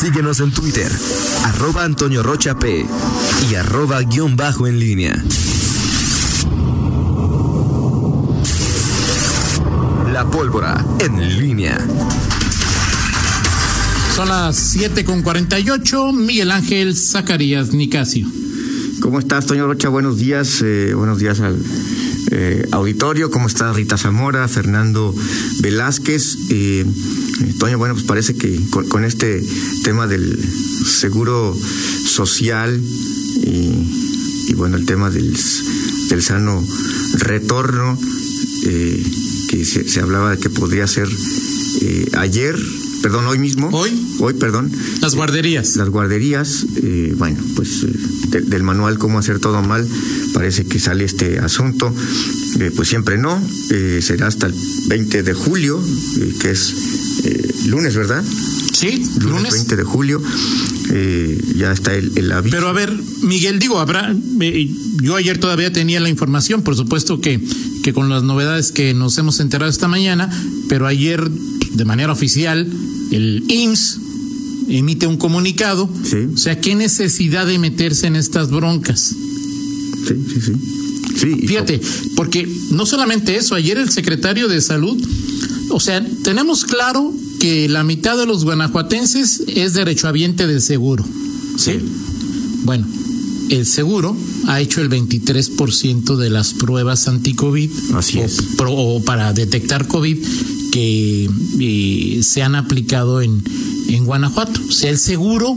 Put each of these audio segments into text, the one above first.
Síguenos en Twitter, arroba Antonio Rocha P y arroba guion bajo en línea. La pólvora en línea. Son las 7 con 48. Miguel Ángel Zacarías Nicasio. ¿Cómo estás, Toño Rocha? Buenos días. Eh, buenos días al eh, auditorio. ¿Cómo está Rita Zamora, Fernando Velázquez? Eh, Toño, bueno, pues parece que con, este tema del seguro social y, bueno, el tema del, del sano retorno, que se, se, hablaba de que podría ser ayer perdón, hoy mismo. Hoy. Hoy, perdón. Las guarderías. Las guarderías, eh, bueno, pues eh, del manual Cómo hacer todo mal, parece que sale este asunto. Eh, pues siempre no, será hasta el 20 de julio, que es lunes, ¿verdad? Sí, lunes. 20 de julio. ya está el, el, aviso. Pero a ver, Miguel, digo, habrá. yo ayer todavía tenía la información, por supuesto que, que con las novedades que nos hemos enterado esta mañana, pero ayer de manera oficial, el IMSS emite un comunicado. O sea, ¿qué necesidad de meterse en estas broncas? Sí, sí, sí. sí Fíjate, porque no solamente eso, ayer el secretario de Salud, o sea, tenemos claro que la mitad de los guanajuatenses es derechohabiente del seguro. ¿Sí? Bueno, el seguro ha hecho el 23% de las pruebas anti-COVID. Así es. o, para detectar COVID que eh, se han aplicado en, en Guanajuato. O sea, el seguro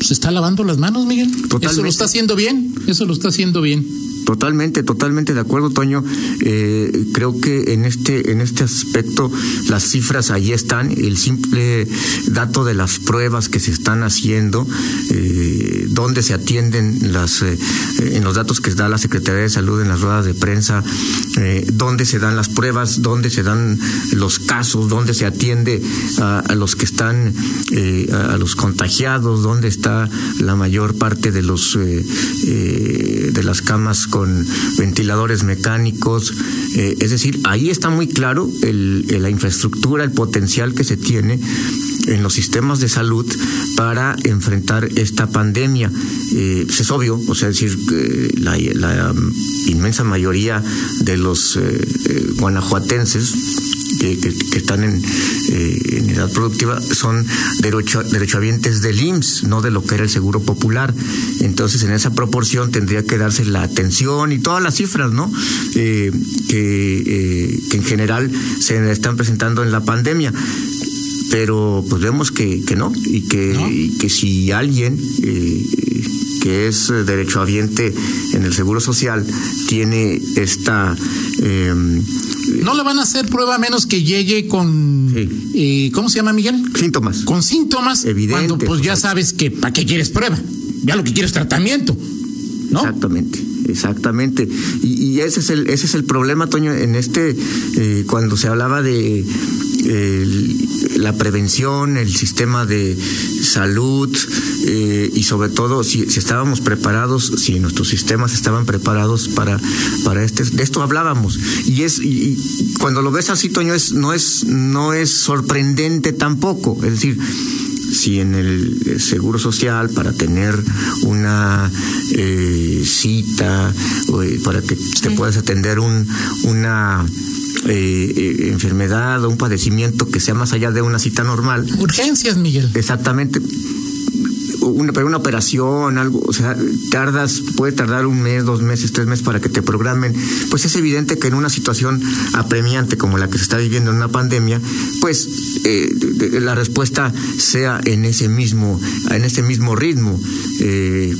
se está lavando las manos, Miguel. Eso lo está haciendo bien, eso lo está haciendo bien. Totalmente, totalmente de acuerdo, Toño. Eh, creo que en este, en este aspecto las cifras ahí están. El simple dato de las pruebas que se están haciendo, eh, dónde se atienden las, eh, en los datos que da la Secretaría de Salud en las ruedas de prensa, eh, dónde se dan las pruebas, dónde se dan los casos, dónde se atiende a, los que están, eh, a los contagiados, dónde está la mayor parte de los de las camas con ventiladores mecánicos. Eh, es decir, ahí está muy claro la infraestructura, el potencial que se tiene en los sistemas de salud para enfrentar esta pandemia. Eh, es obvio, o sea, decir, la, inmensa mayoría de los eh, que, están en, eh, en, edad productiva son derecho, derechohabientes del IMSS, no de lo que era el Seguro Popular. Entonces, en esa proporción tendría que darse la atención y todas las cifras, ¿no? Eh, que, que en general se están presentando en la pandemia pero pues vemos que, que no y que, y que si alguien eh, que es derechohabiente en el Seguro Social tiene esta eh, no le van a hacer prueba menos que llegue con, eh, ¿cómo se llama Miguel? Síntomas. Con síntomas. Evidente. Cuando pues ya sabes que para qué quieres prueba. Ya lo que quieres tratamiento. ¿No? Exactamente, exactamente. Y, ese es el ese es el problema, Toño, en este eh, cuando se hablaba de la prevención, el sistema de salud eh, y sobre todo si, estábamos preparados, si nuestros sistemas estaban preparados para, para este, de esto hablábamos. Y es, y, cuando lo ves así, Toño, es, no es, no es sorprendente tampoco. Es decir, si en el Seguro Social para tener una eh, cita eh, para que te puedas atender un, una eh, eh, enfermedad o un padecimiento que sea más allá de una cita normal. Urgencias, Miguel. Exactamente. Una, pero una operación, algo, o sea, tardas, puede tardar un mes, dos meses, tres meses para que te programen. Pues es evidente que en una situación apremiante como la que se está viviendo en una pandemia, pues eh, la respuesta sea en ese mismo, en ese mismo ritmo.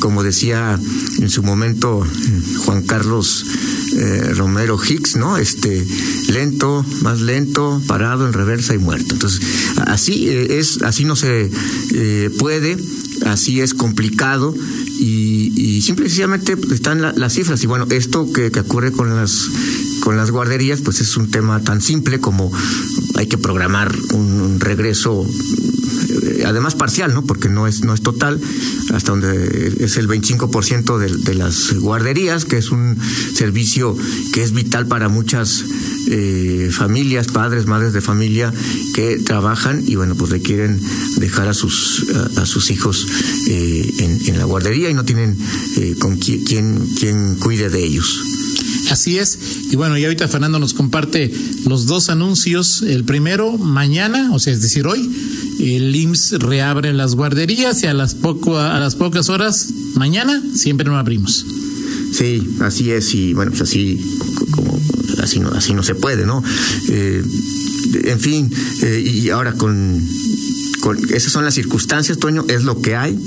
como decía en su momento Juan Carlos eh, Romero Hicks, ¿no? Este, lento, más lento, parado, en reversa y muerto. Entonces, así eh, es, así no se eh, puede, así es complicado y, y simplemente están las cifras. Y bueno, esto que, ocurre con las con las guarderías, pues es un tema tan simple como hay que programar un regreso eh, además parcial, ¿no? Porque no es, no es total, hasta donde es el 25% de, de las guarderías, que es un servicio que es vital para muchas eh, familias, padres, madres de familia que trabajan y bueno, pues requieren dejar a sus, a, sus hijos eh, en, la guardería y no tienen eh, con quien, quien cuide de ellos. Así es. Y bueno, y ahorita Fernando nos comparte los dos anuncios. El primero, mañana, o sea, es decir, hoy, el IMSS reabre las guarderías y a las, poco, a las pocas horas, mañana, siempre no abrimos. Sí, así es. Y bueno, pues así como así no, así no se puede, ¿no? Eh, en fin, eh, y ahora con, con, esas son las circunstancias, Toño, es lo que hay.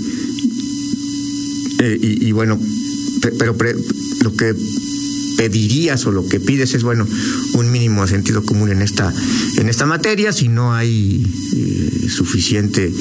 Eh, y, bueno, pero lo que pedirías o lo que pides es bueno un mínimo de sentido común en esta en esta materia. Si no hay eh, suficiente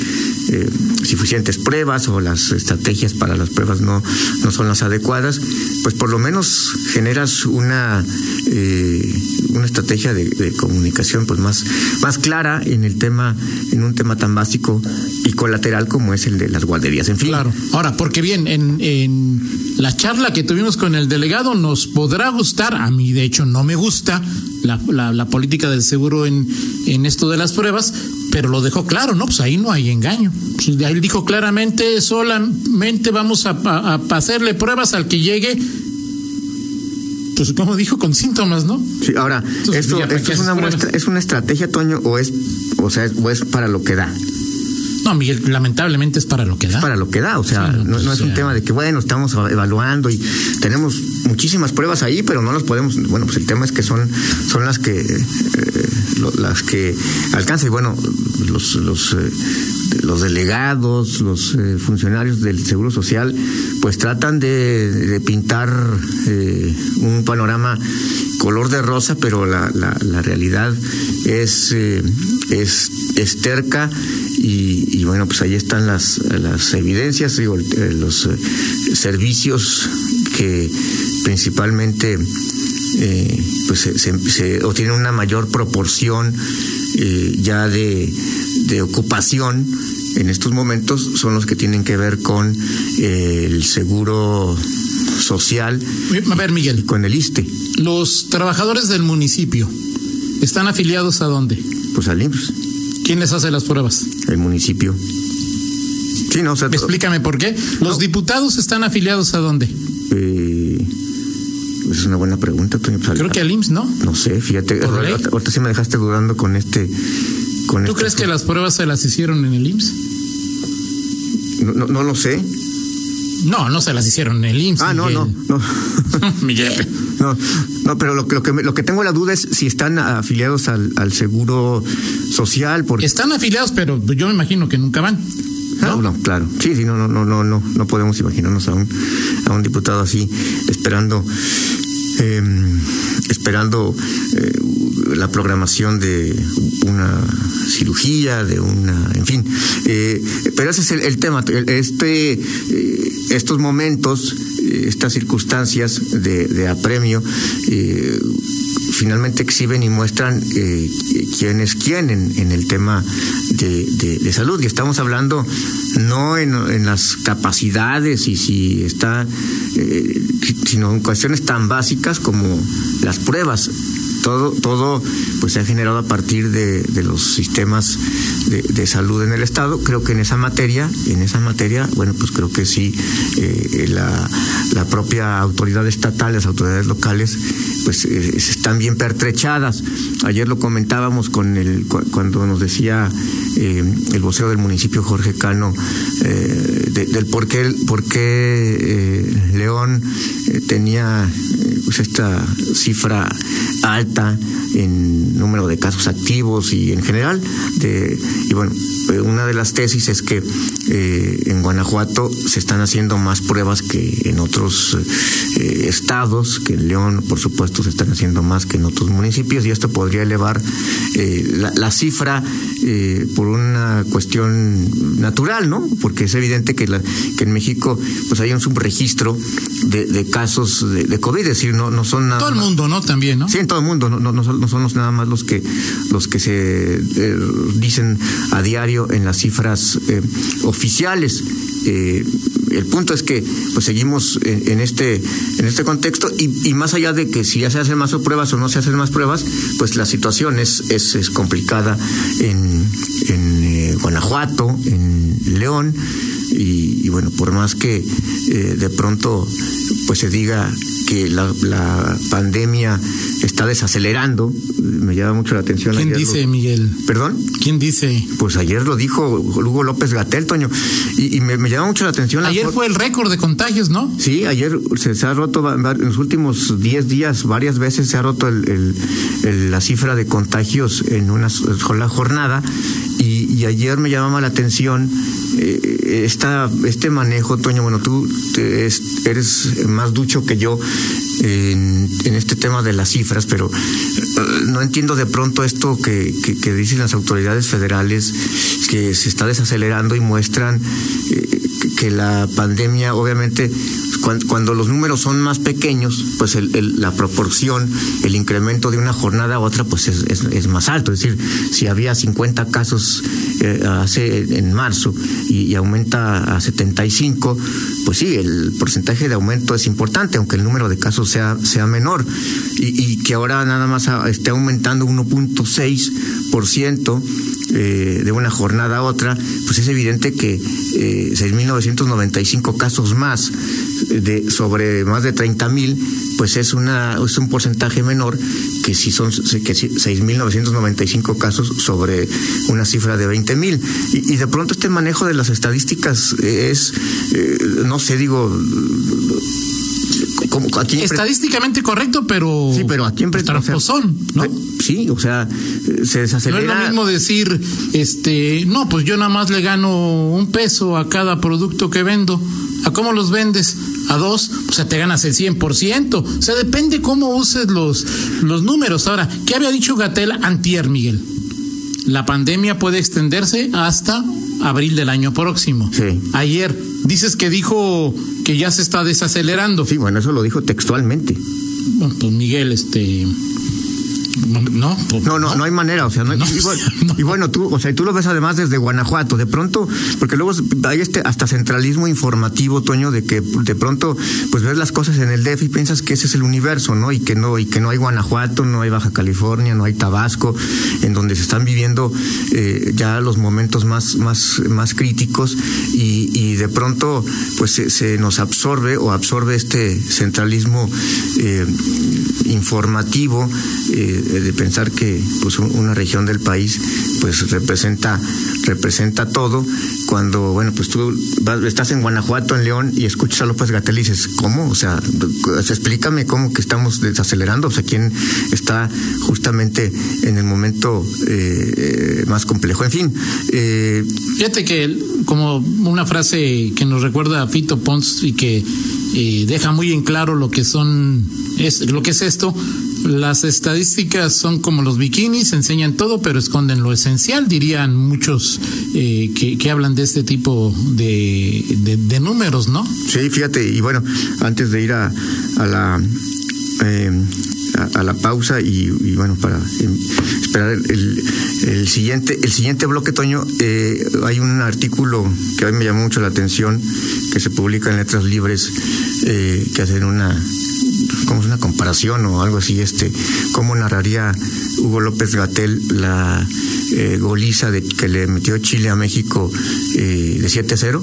eh, suficientes pruebas o las estrategias para las pruebas no no son las adecuadas pues por lo menos generas una eh, una estrategia de, de, comunicación pues más más clara en el tema en un tema tan básico y colateral como es el de las guarderías. En fin. Claro. Ahora porque bien en, en la charla que tuvimos con el delegado nos podrá gustar, a mí de hecho no me gusta la, la, la, política del seguro en, en esto de las pruebas, pero lo dejó claro, ¿no? Pues ahí no hay engaño. Pues ahí dijo claramente, solamente vamos a, a, a hacerle pruebas al que llegue pues como dijo, con síntomas, ¿no? Sí, ahora, Entonces, esto, esto es una muestra, es una estrategia, Toño, o es, o sea, o es para lo que da. No, Miguel, lamentablemente es para lo que da. Es para lo que da, o sea, sí, no, no, no, es un tema de que, bueno, estamos evaluando y tenemos muchísimas pruebas ahí, pero no las podemos, bueno, pues el tema es que son, son las que, eh, las que alcanza y bueno, los, los, eh, los delegados, los eh, funcionarios del Seguro Social, pues tratan de, de pintar eh, un panorama color de rosa, pero la, la, la realidad es, es, es terca y, y, bueno, pues ahí están las, las evidencias, digo, eh, los eh, servicios que principalmente eh, pues se, se, se, obtienen una mayor proporción eh, ya de, de ocupación en estos momentos son los que tienen que ver con eh, el seguro social. A ver, Miguel. Con el ISTE. Los trabajadores del municipio están afiliados a dónde? Pues al IMSS. ¿Quién les hace las pruebas? El municipio. Sí, no, o sea, Explícame por qué. ¿Los no. diputados están afiliados a dónde? Eh, es una buena pregunta, Toño. Pues, Creo que al IMSS, ¿no? No sé, fíjate. Ahorita, sí me dejaste dudando con este. Con ¿Tú este crees que las pruebas se las hicieron en el IMSS? No, no, no lo sé. No, no se las hicieron en el IMSS. Ah, Miguel. no, no, no. Miguel. No, no, pero lo, lo, que, lo que tengo la duda es si están afiliados al, al seguro social. Porque... Están afiliados, pero yo me imagino que nunca van. ¿No? no, no, claro. Sí, sí, no, no, no, no, no, no podemos imaginarnos a un, a un diputado así esperando, eh, esperando eh, la programación de una cirugía, de una, en fin. Eh, pero ese es el, tema. Este, eh, estos momentos, estas circunstancias de, apremio, finalmente exhiben y muestran eh, quién es quién en, en el tema de, de, salud. Y estamos hablando no en, en las capacidades y si está, eh, sino en cuestiones tan básicas como las pruebas todo, todo pues se ha generado a partir de, de los sistemas de, de, salud en el Estado. Creo que en esa materia, en esa materia, bueno, pues creo que sí, eh, la, la, propia autoridad estatal, las autoridades locales, pues eh, están bien pertrechadas. Ayer lo comentábamos con el cuando nos decía eh, el vocero del municipio Jorge Cano eh, de, del por qué, por qué León tenía pues esta cifra alta en número de casos activos y en general de y bueno una de las tesis es que en Guanajuato se están haciendo más pruebas que en otros estados, que en León, por supuesto, se están haciendo más que en otros municipios, y esto podría elevar eh, la, la, cifra eh, por una cuestión natural, ¿no? Porque es evidente que, la, que en México pues hay un subregistro de, de casos de, de, COVID, es decir, no, no son nada Todo el mundo, ¿no? También, ¿no? Sí, en todo el mundo, no, no, no, son, no son nada más los que, los que se eh, dicen a diario en las cifras eh, oficiales. Eh, el punto es que pues seguimos en, en este en este contexto y, y, más allá de que si ya se hacen más pruebas o no se hacen más pruebas pues la situación es, es, es complicada en, en eh, Guanajuato en León y, y, bueno por más que eh, de pronto pues se diga que la, la, pandemia está desacelerando. Me llama mucho la atención. ¿Quién ayer dice, lo... Miguel? ¿Perdón? ¿Quién dice? Pues ayer lo dijo Hugo López Gatel, Toño. Y, y me, me, llama mucho la atención. Ayer la... fue el récord de contagios, ¿no? Sí, ayer se, se ha roto en los últimos 10 días, varias veces se ha roto el, el, el, la cifra de contagios en una sola jornada. Y, y ayer me llamaba la atención eh, esta, este manejo, Toño. Bueno, tú eres más ducho que yo en, este tema de las cifras, pero uh, no entiendo de pronto esto que, dicen las autoridades federales, que se está desacelerando y muestran eh, que la pandemia, obviamente, cuando, los números son más pequeños, pues la proporción, el incremento de una jornada a otra, pues es, más alto. Es decir, si había 50 casos eh, hace en marzo y, aumenta a 75, pues sí, el porcentaje de aumento es importante, aunque el número de casos sea, sea menor. Y, y que ahora nada más esté aumentando 1.6% eh, de una jornada a otra, pues es evidente que eh, 6.995 casos más de sobre más de 30 mil, pues es una es un porcentaje menor que si son que 6.995 casos sobre una cifra de 20 mil. Y, de pronto este manejo de las estadísticas es eh, no sé digo como aquí estadísticamente correcto, pero sí, pero aquí en tramposón, ¿no? Sí, o sea, se desacelera. No es lo mismo decir, este, no, pues yo nada más le gano un peso a cada producto que vendo. ¿A cómo los vendes? A dos, o sea, te ganas el 100%. O sea, depende cómo uses los, los números. Ahora, ¿qué había dicho Gatel antier, Miguel? La pandemia puede extenderse hasta abril del año próximo. Sí. Ayer dices que dijo que ya se está desacelerando. Sí, bueno, eso lo dijo textualmente. Bueno, pues Miguel, este no, pues, no, no, no, hay manera, o sea, no, no, y, bueno, no, y, bueno, tú, o sea, tú lo ves además desde Guanajuato, de pronto, porque luego hay este hasta centralismo informativo, Toño, de que de pronto, pues ves las cosas en el DF y piensas que ese es el universo, ¿no? Y que no, y que no hay Guanajuato, no hay Baja California, no hay Tabasco, en donde se están viviendo eh, ya los momentos más, más, más críticos y, y de pronto, pues se, se, nos absorbe o absorbe este centralismo eh, informativo. Eh, de pensar que pues una región del país pues representa representa todo cuando bueno pues tú vas, estás en Guanajuato en León y escuchas a López Gatel y dices cómo o sea explícame cómo que estamos desacelerando o sea quién está justamente en el momento eh, más complejo en fin eh, fíjate que como una frase que nos recuerda a Fito Pons y que eh, deja muy en claro lo que son es lo que es esto las estadísticas son como los bikinis, enseñan todo, pero esconden lo esencial, dirían muchos eh, que, hablan de este tipo de, números, ¿no? Sí, fíjate, y bueno, antes de ir a, a la... Eh, a, la pausa y, bueno para eh, esperar el, el, el, siguiente el siguiente bloque Toño eh, hay un artículo que a mí me llamó mucho la atención que se publica en Letras Libres eh, que hacen una como una comparación o algo así, este, cómo narraría Hugo López Gatel la eh, goliza de que le metió Chile a México eh, de 7-0.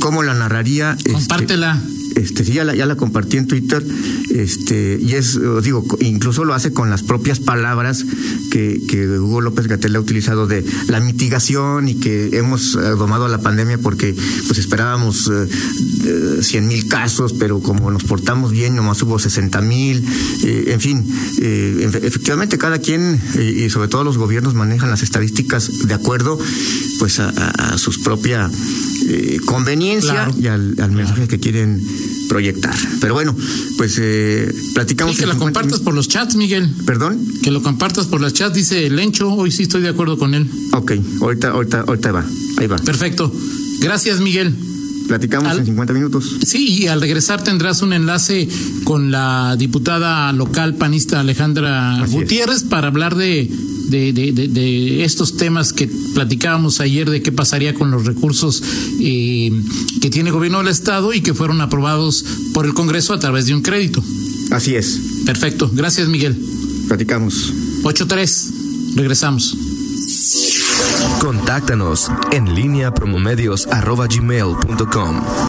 ¿Cómo la narraría? Compártela. Este, este sí ya la, ya la compartí en Twitter este y es digo incluso lo hace con las propias palabras que, que Hugo López Gatel ha utilizado de la mitigación y que hemos domado la pandemia porque pues esperábamos eh, 100 mil casos pero como nos portamos bien nomás hubo 60 mil eh, en fin eh, efectivamente cada quien eh, y sobre todo los gobiernos manejan las estadísticas de acuerdo pues a, a, a sus propias eh, conveniencia y al, mensaje que quieren proyectar. Pero bueno, pues eh, platicamos. Que lo compartas por los chats, Miguel. ¿Perdón? Que lo compartas por los chats, dice Lencho. Hoy sí estoy de acuerdo con él. Ok, ahorita, ahorita, ahorita va. Ahí va. Perfecto. Gracias, Miguel. Platicamos en 50 minutos. Sí, y al regresar tendrás un enlace con la diputada local panista Alejandra Gutiérrez para hablar de, de, de, estos temas que platicábamos ayer de qué pasaría con los recursos eh, que tiene el gobierno del Estado y que fueron aprobados por el Congreso a través de un crédito. Así es. Perfecto. Gracias, Miguel. Platicamos. 8-3. Regresamos. Contáctanos en línea promomedios.com.